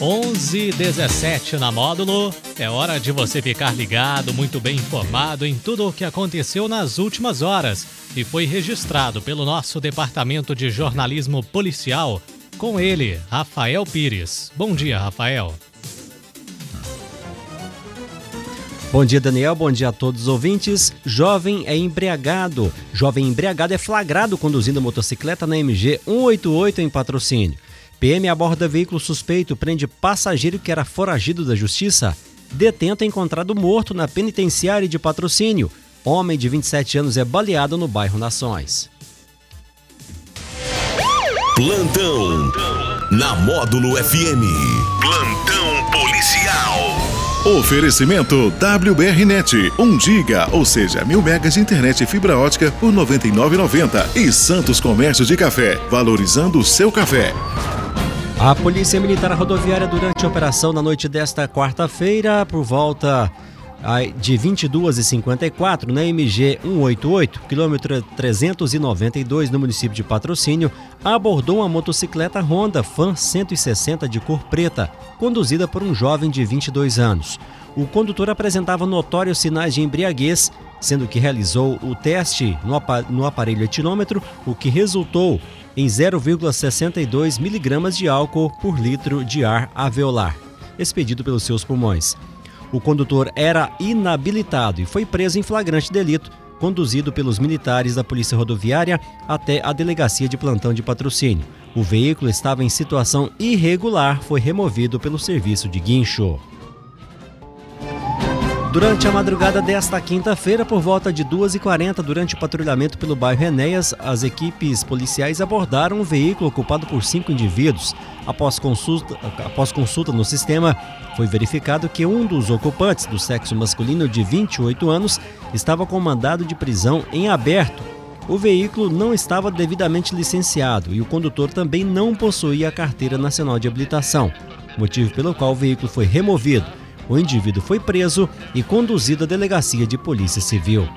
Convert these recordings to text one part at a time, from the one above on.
11:17 na módulo. É hora de você ficar ligado, muito bem informado em tudo o que aconteceu nas últimas horas e foi registrado pelo nosso departamento de jornalismo policial com ele, Rafael Pires. Bom dia, Rafael. Bom dia, Daniel. Bom dia a todos os ouvintes. Jovem é embriagado. Jovem embriagado é flagrado conduzindo motocicleta na MG 188 em patrocínio. PM aborda veículo suspeito, prende passageiro que era foragido da justiça. Detento é encontrado morto na penitenciária de patrocínio. Homem de 27 anos é baleado no bairro Nações. Plantão na Módulo FM. Plantão policial. Oferecimento WBRnet, 1 giga, ou seja, mil megas de internet e fibra ótica por R$ 99,90. E Santos Comércio de Café, valorizando o seu café. A Polícia Militar Rodoviária, durante a operação na noite desta quarta-feira, por volta de 22h54, na MG 188, quilômetro 392, no município de Patrocínio, abordou uma motocicleta Honda Fan 160 de cor preta, conduzida por um jovem de 22 anos. O condutor apresentava notórios sinais de embriaguez, sendo que realizou o teste no aparelho etilômetro, o que resultou em 0,62 miligramas de álcool por litro de ar alveolar, expedido pelos seus pulmões. O condutor era inabilitado e foi preso em flagrante delito, conduzido pelos militares da Polícia Rodoviária até a delegacia de plantão de patrocínio. O veículo estava em situação irregular, foi removido pelo serviço de guincho. Durante a madrugada desta quinta-feira, por volta de 2h40, durante o patrulhamento pelo bairro Enéas, as equipes policiais abordaram um veículo ocupado por cinco indivíduos. Após consulta, após consulta no sistema, foi verificado que um dos ocupantes, do sexo masculino de 28 anos, estava com mandado de prisão em aberto. O veículo não estava devidamente licenciado e o condutor também não possuía a carteira nacional de habilitação, motivo pelo qual o veículo foi removido. O indivíduo foi preso e conduzido à delegacia de polícia civil.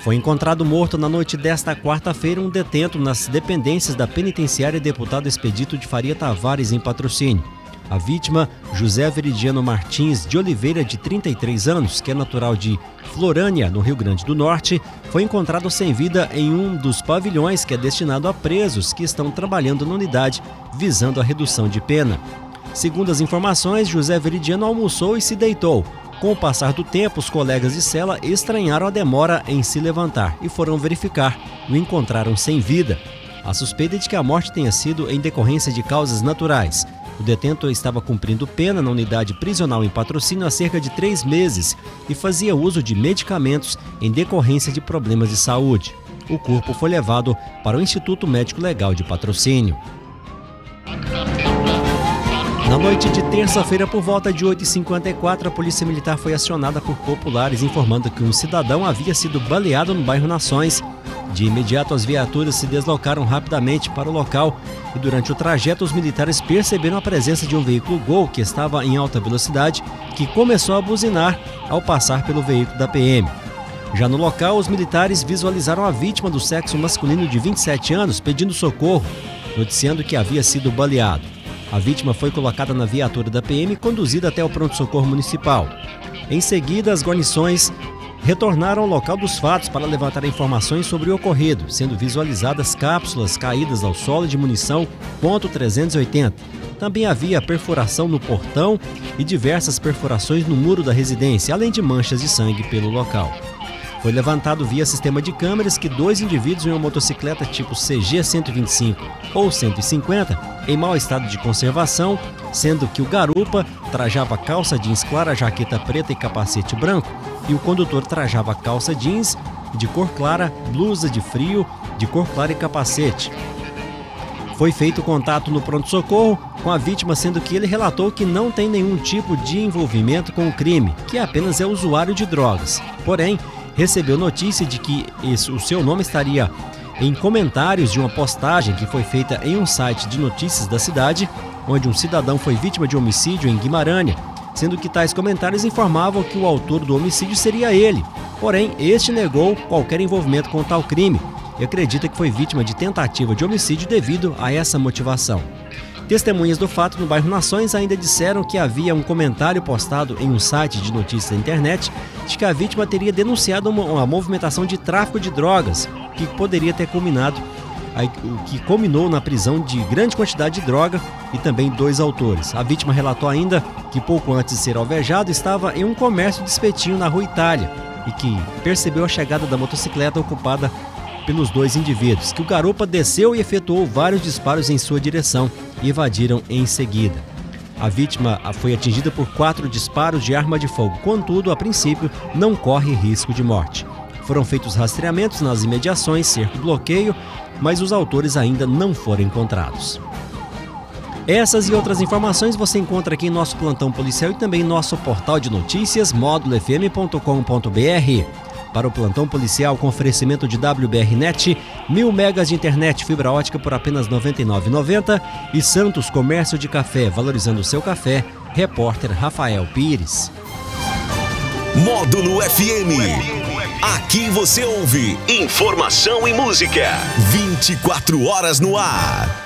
Foi encontrado morto na noite desta quarta-feira um detento nas dependências da penitenciária deputado Expedito de Faria Tavares, em patrocínio. A vítima, José Veridiano Martins de Oliveira, de 33 anos, que é natural de Florânia, no Rio Grande do Norte, foi encontrado sem vida em um dos pavilhões que é destinado a presos que estão trabalhando na unidade visando a redução de pena. Segundo as informações, José Veridiano almoçou e se deitou. Com o passar do tempo, os colegas de cela estranharam a demora em se levantar e foram verificar. O encontraram sem vida. A suspeita é de que a morte tenha sido em decorrência de causas naturais. O detento estava cumprindo pena na unidade prisional em patrocínio há cerca de três meses e fazia uso de medicamentos em decorrência de problemas de saúde. O corpo foi levado para o Instituto Médico Legal de Patrocínio. Na noite de terça-feira, por volta de 8h54, a Polícia Militar foi acionada por populares informando que um cidadão havia sido baleado no bairro Nações. De imediato, as viaturas se deslocaram rapidamente para o local e, durante o trajeto, os militares perceberam a presença de um veículo Gol que estava em alta velocidade, que começou a buzinar ao passar pelo veículo da PM. Já no local, os militares visualizaram a vítima do sexo masculino de 27 anos pedindo socorro, noticiando que havia sido baleado. A vítima foi colocada na viatura da PM e conduzida até o pronto-socorro municipal. Em seguida, as guarnições retornaram ao local dos fatos para levantar informações sobre o ocorrido, sendo visualizadas cápsulas caídas ao solo de munição .380. Também havia perfuração no portão e diversas perfurações no muro da residência, além de manchas de sangue pelo local. Foi levantado via sistema de câmeras que dois indivíduos em uma motocicleta tipo CG 125 ou 150 em mau estado de conservação, sendo que o garupa trajava calça jeans clara, jaqueta preta e capacete branco, e o condutor trajava calça jeans de cor clara, blusa de frio de cor clara e capacete. Foi feito contato no pronto-socorro com a vítima, sendo que ele relatou que não tem nenhum tipo de envolvimento com o crime, que apenas é usuário de drogas. Porém, recebeu notícia de que o seu nome estaria em comentários de uma postagem que foi feita em um site de notícias da cidade, onde um cidadão foi vítima de homicídio em Guimarães, sendo que tais comentários informavam que o autor do homicídio seria ele. Porém, este negou qualquer envolvimento com tal crime e acredita que foi vítima de tentativa de homicídio devido a essa motivação. Testemunhas do fato no bairro Nações ainda disseram que havia um comentário postado em um site de notícias da internet de que a vítima teria denunciado uma, uma movimentação de tráfico de drogas que poderia ter culminado que culminou na prisão de grande quantidade de droga e também dois autores. A vítima relatou ainda que pouco antes de ser alvejado estava em um comércio de espetinho na rua Itália e que percebeu a chegada da motocicleta ocupada pelos dois indivíduos, que o garupa desceu e efetuou vários disparos em sua direção e evadiram em seguida. A vítima foi atingida por quatro disparos de arma de fogo, contudo, a princípio, não corre risco de morte. Foram feitos rastreamentos nas imediações, cerco e bloqueio, mas os autores ainda não foram encontrados. Essas e outras informações você encontra aqui em nosso plantão policial e também em nosso portal de notícias módulofm.com.br. Para o plantão policial com oferecimento de WBRnet, mil megas de internet fibra ótica por apenas R$ 99,90 e Santos Comércio de Café, valorizando o seu café, repórter Rafael Pires. Módulo FM. Aqui você ouve informação e música. 24 horas no ar.